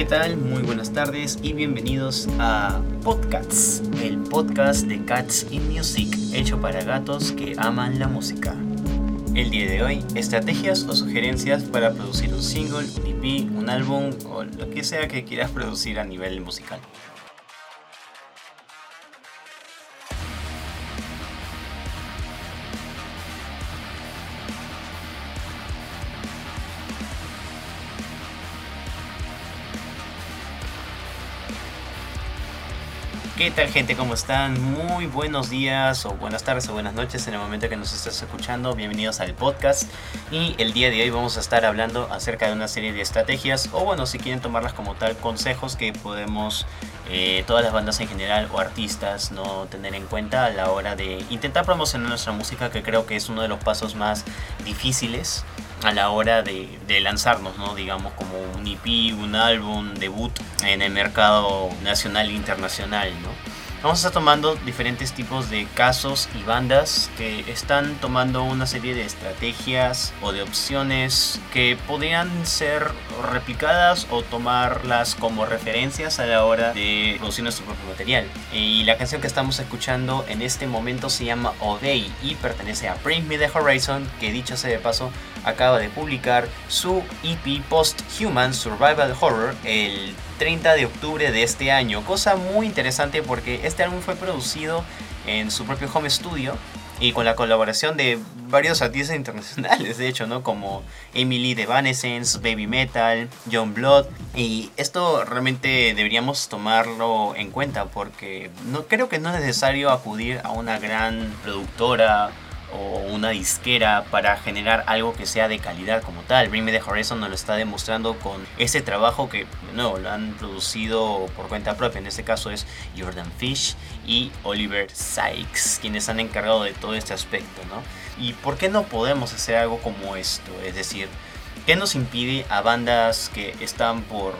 ¿qué tal? Muy buenas tardes y bienvenidos a Podcasts, el podcast de Cats in Music, hecho para gatos que aman la música. El día de hoy, estrategias o sugerencias para producir un single, un EP, un álbum o lo que sea que quieras producir a nivel musical. ¿Qué tal gente? ¿Cómo están? Muy buenos días o buenas tardes o buenas noches en el momento que nos estés escuchando. Bienvenidos al podcast y el día de hoy vamos a estar hablando acerca de una serie de estrategias o bueno, si quieren tomarlas como tal, consejos que podemos eh, todas las bandas en general o artistas no tener en cuenta a la hora de intentar promocionar nuestra música que creo que es uno de los pasos más difíciles a la hora de, lanzarnos, ¿no? digamos como un EP, un álbum, debut en el mercado nacional e internacional. ¿no? Vamos a estar tomando diferentes tipos de casos y bandas que están tomando una serie de estrategias o de opciones que podrían ser replicadas o tomarlas como referencias a la hora de producir nuestro propio material. Y la canción que estamos escuchando en este momento se llama Obey y pertenece a Bring Me the Horizon, que dicho sea de paso acaba de publicar su EP Post-Human Survival Horror el 30 de octubre de este año. Cosa muy interesante porque este álbum fue producido en su propio home studio y con la colaboración de varios artistas internacionales, de hecho, ¿no? Como Emily de Evanescence, Baby Metal, John Blood. Y esto realmente deberíamos tomarlo en cuenta porque no creo que no es necesario acudir a una gran productora o una disquera para generar algo que sea de calidad como tal. Bring Me The Horizon nos lo está demostrando con ese trabajo que, nuevo, lo han producido por cuenta propia. En este caso es Jordan Fish y Oliver Sykes, quienes han encargado de todo este aspecto, ¿no? ¿Y por qué no podemos hacer algo como esto? Es decir, ¿qué nos impide a bandas que están por,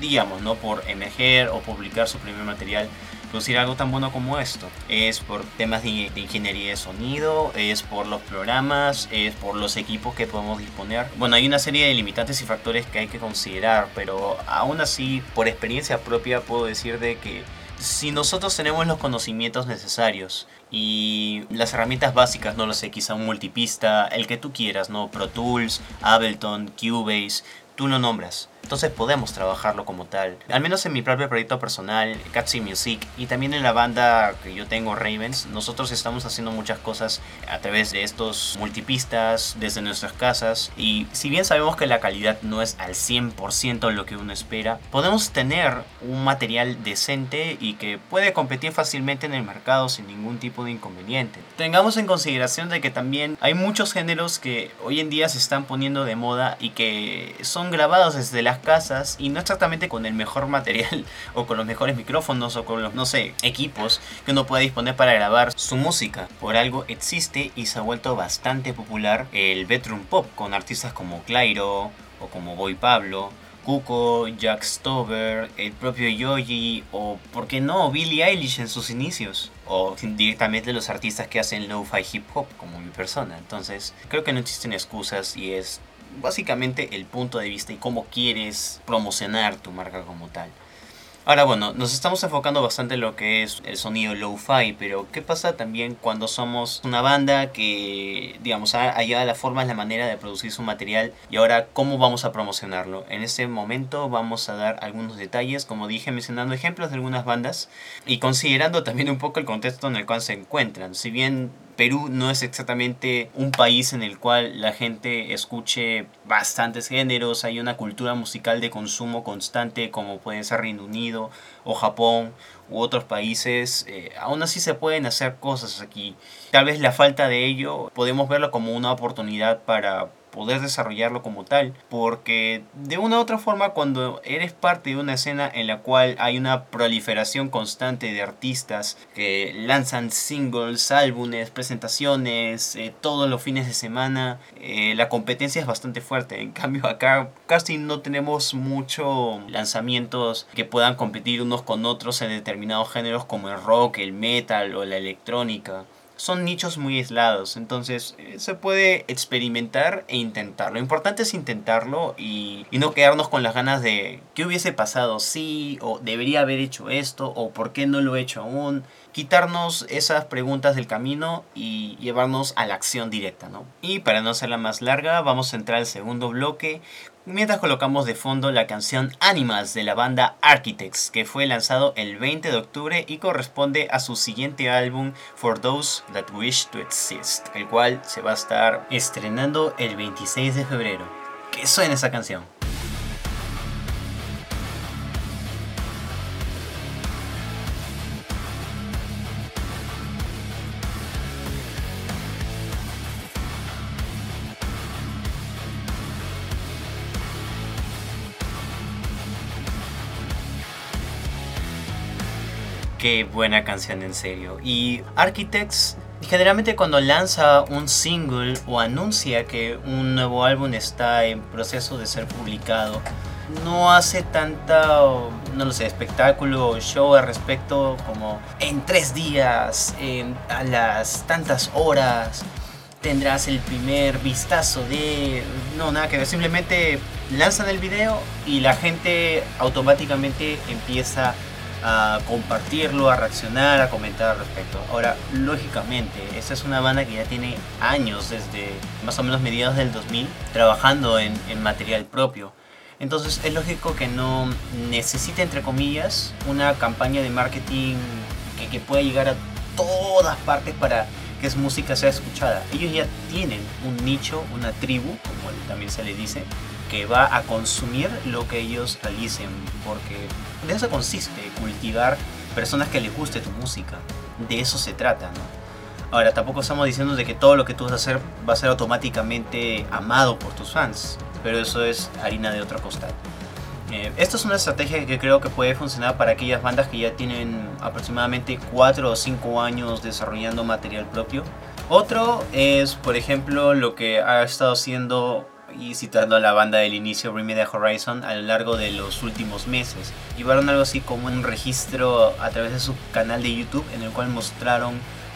digamos, ¿no? Por emerger o publicar su primer material? Producir algo tan bueno como esto. Es por temas de, ingeniería de sonido, es por los programas, es por los equipos que podemos disponer. Bueno, hay una serie de limitantes y factores que hay que considerar, pero aún así, por experiencia propia, puedo decir de que si nosotros tenemos los conocimientos necesarios y las herramientas básicas, no lo sé, quizá un multipista, el que tú quieras, ¿no? Pro Tools, Ableton, Cubase, tú lo nombras. Entonces podemos trabajarlo como tal. Al menos en mi propio proyecto personal, Catsy Music, y también en la banda que yo tengo, Ravens, nosotros estamos haciendo muchas cosas a través de estos multipistas, desde nuestras casas. Y si bien sabemos que la calidad no es al 100% lo que uno espera, podemos tener un material decente y que puede competir fácilmente en el mercado sin ningún tipo de inconveniente. Tengamos en consideración de que también hay muchos géneros que hoy en día se están poniendo de moda y que son grabados desde las casas y no exactamente con el mejor material o con los mejores micrófonos o con los, no sé, equipos que uno puede disponer para grabar su música. Por algo existe y se ha vuelto bastante popular el bedroom pop con artistas como Clairo o como Boy Pablo. Cuco, Jack Stover, el propio Yogi o, ¿por qué no, Billie Eilish en sus inicios? O directamente los artistas que hacen lo-fi hip hop como mi persona. Entonces, creo que no existen excusas y es básicamente el punto de vista y cómo quieres promocionar tu marca como tal. Ahora bueno, nos estamos enfocando bastante en lo que es el sonido low-fi, pero ¿qué pasa también cuando somos una banda que, digamos, ha hallado la forma, la manera de producir su material y ahora cómo vamos a promocionarlo? En este momento vamos a dar algunos detalles, como dije, mencionando ejemplos de algunas bandas y considerando también un poco el contexto en el cual se encuentran. Si bien Perú no es exactamente un país en el cual la gente escuche bastantes géneros, hay una cultura musical de consumo constante como puede ser Reino Unido o Japón u otros países, eh, aún así se pueden hacer cosas aquí. Tal vez la falta de ello podemos verlo como una oportunidad para poder desarrollarlo como tal, porque de una u otra forma cuando eres parte de una escena en la cual hay una proliferación constante de artistas que lanzan singles, álbumes, presentaciones, eh, todos los fines de semana, eh, la competencia es bastante fuerte. En cambio acá casi no tenemos mucho lanzamientos que puedan competir unos con otros en determinados géneros como el rock, el metal o la electrónica. Son nichos muy aislados, entonces eh, se puede experimentar e intentar. Lo importante es intentarlo y, no quedarnos con las ganas de qué hubiese pasado, sí, o debería haber hecho esto, o por qué no lo he hecho aún quitarnos esas preguntas del camino y llevarnos a la acción directa, ¿no? Y para no hacerla más larga, vamos a entrar al segundo bloque mientras colocamos de fondo la canción Animals de la banda Architects, que fue lanzado el 20 de octubre y corresponde a su siguiente álbum For Those That Wish to Exist, el cual se va a estar estrenando el 26 de febrero. ¿Qué suena esa canción? Buena canción en serio. Y Architects generalmente cuando lanza un single o anuncia que un nuevo álbum está en proceso de ser publicado, no hace tanta, no lo sé, espectáculo o show al respecto como en tres días, en, a las tantas horas, tendrás el primer vistazo de... No, nada que ver, simplemente lanzan el video y la gente automáticamente empieza a compartirlo, a reaccionar, a comentar al respecto. Ahora, lógicamente, esta es una banda que ya tiene años, desde más o menos mediados del 2000, trabajando en, material propio. Entonces es lógico que no necesite, entre comillas, una campaña de marketing que, que pueda llegar a todas partes para que su música sea escuchada. Ellos ya tienen un nicho, una tribu, como también se le dice, que va a consumir lo que ellos realicen, porque de eso consiste, cultivar personas que les guste tu música. De eso se trata. Ahora, tampoco estamos diciendo de que todo lo que tú vas a hacer va a ser automáticamente amado por tus fans, pero eso es harina de otro costal. Eh, esta es una estrategia que creo que puede funcionar para aquellas bandas que ya tienen aproximadamente 4 o 5 años desarrollando material propio. Otro es, por ejemplo, lo que ha estado haciendo y citando a la banda del inicio Remedial Horizon a lo largo de los últimos meses. Llevaron algo así como un registro a través de su canal de YouTube en el cual mostraron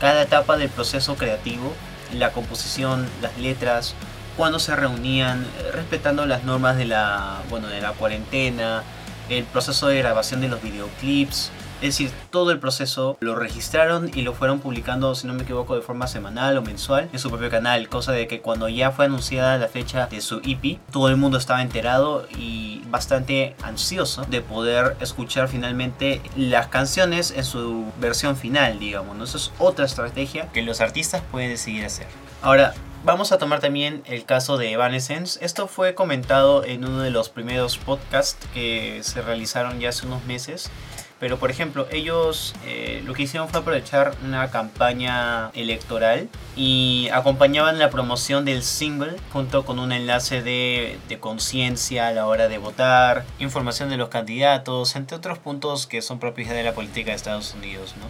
cada etapa del proceso creativo, la composición, las letras, cuando se reunían, respetando las normas de la, bueno, de la cuarentena, el proceso de grabación de los videoclips, es decir, todo el proceso lo registraron y lo fueron publicando, si no me equivoco, de forma semanal o mensual en su propio canal. Cosa de que cuando ya fue anunciada la fecha de su EP, todo el mundo estaba enterado y bastante ansioso de poder escuchar finalmente las canciones en su versión final, digamos. ¿no? Eso es otra estrategia que los artistas pueden decidir hacer. Ahora, Vamos a tomar también el caso de Evanescence. Esto fue comentado en uno de los primeros podcasts que se realizaron ya hace unos meses pero por ejemplo, ellos eh, lo que hicieron fue aprovechar una campaña electoral y acompañaban la promoción del single junto con un enlace de, de conciencia a la hora de votar, información de los candidatos, entre otros puntos que son propios de la política de Estados Unidos. ¿no?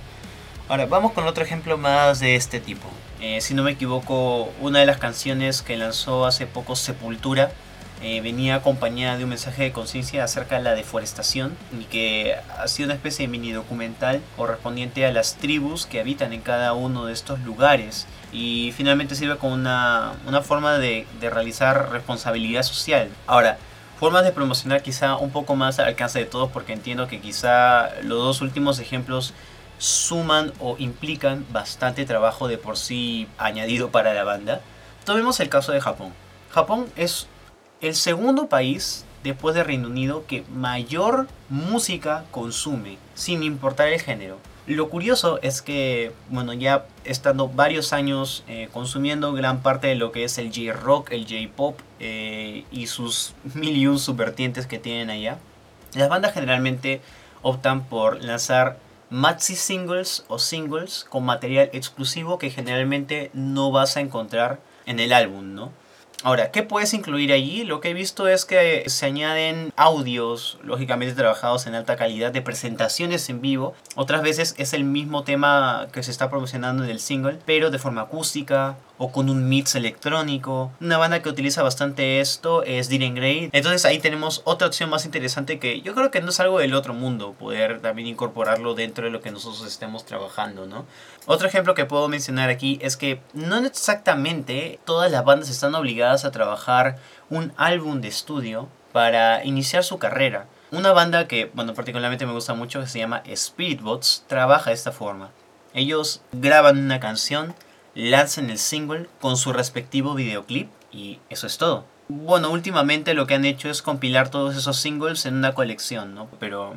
Ahora, vamos con otro ejemplo más de este tipo. Eh, si no me equivoco, una de las canciones que lanzó hace poco Sepultura eh, venía acompañada de un mensaje de conciencia acerca de la deforestación y que ha sido una especie de mini documental correspondiente a las tribus que habitan en cada uno de estos lugares y finalmente sirve como una, una forma de, de realizar responsabilidad social. Ahora, formas de promocionar quizá un poco más al alcance de todos porque entiendo que quizá los dos últimos ejemplos suman o implican bastante trabajo de por sí añadido para la banda. Tomemos el caso de Japón. Japón es el segundo país después de Reino Unido que mayor música consume, sin importar el género. Lo curioso es que, bueno, ya estando varios años eh, consumiendo gran parte de lo que es el J-Rock, el J-Pop eh, y sus mil y un subvertientes que tienen allá, las bandas generalmente optan por lanzar maxi singles o singles con material exclusivo que generalmente no vas a encontrar en el álbum, ¿no? Ahora, ¿qué puedes incluir allí? Lo que he visto es que se añaden audios, lógicamente trabajados en alta calidad, de presentaciones en vivo. Otras veces es el mismo tema que se está promocionando en el single, pero de forma acústica o con un mix electrónico. Una banda que utiliza bastante esto es Diren Grey. Entonces ahí tenemos otra opción más interesante que yo creo que no es algo del otro mundo, poder también incorporarlo dentro de lo que nosotros estemos trabajando, ¿no? Otro ejemplo que puedo mencionar aquí es que no exactamente todas las bandas están obligadas a trabajar un álbum de estudio para iniciar su carrera. Una banda que, bueno, particularmente me gusta mucho, que se llama Spiritbots, trabaja de esta forma. Ellos graban una canción, lanzan el single con su respectivo videoclip y eso es todo. Bueno, últimamente lo que han hecho es compilar todos esos singles en una colección, ¿no? Pero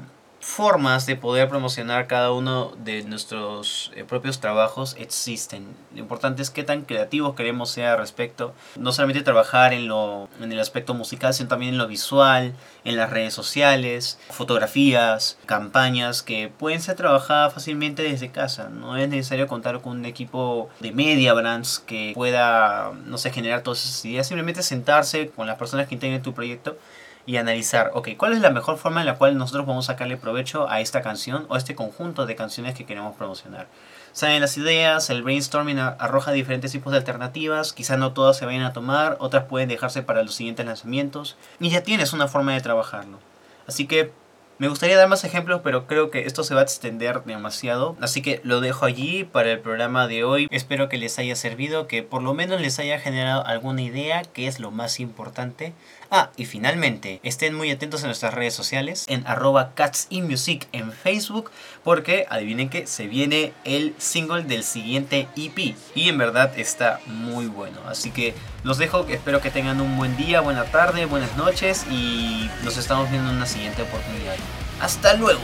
formas de poder promocionar cada uno de nuestros eh, propios trabajos existen. Lo importante es qué tan creativos queremos ser al respecto. No solamente trabajar en, lo, en el aspecto musical, sino también en lo visual, en las redes sociales, fotografías, campañas que pueden ser trabajadas fácilmente desde casa. No es necesario contar con un equipo de media brands que pueda, no sé, generar todas esas ideas. Simplemente sentarse con las personas que integren tu proyecto y analizar, ok, ¿cuál es la mejor forma en la cual nosotros podemos sacarle provecho a esta canción o a este conjunto de canciones que queremos promocionar? Salen las ideas, el brainstorming arroja diferentes tipos de alternativas, quizás no todas se vayan a tomar, otras pueden dejarse para los siguientes lanzamientos y ya tienes una forma de trabajarlo. Así que me gustaría dar más ejemplos, pero creo que esto se va a extender demasiado. Así que lo dejo allí para el programa de hoy. Espero que les haya servido, que por lo menos les haya generado alguna idea, que es lo más importante. Ah, y finalmente, estén muy atentos a nuestras redes sociales, en arroba catsinmusic en Facebook, porque adivinen que se viene el single del siguiente EP. Y en verdad está muy bueno. Así que los dejo, espero que tengan un buen día, buena tarde, buenas noches y nos estamos viendo en una siguiente oportunidad. Hasta luego.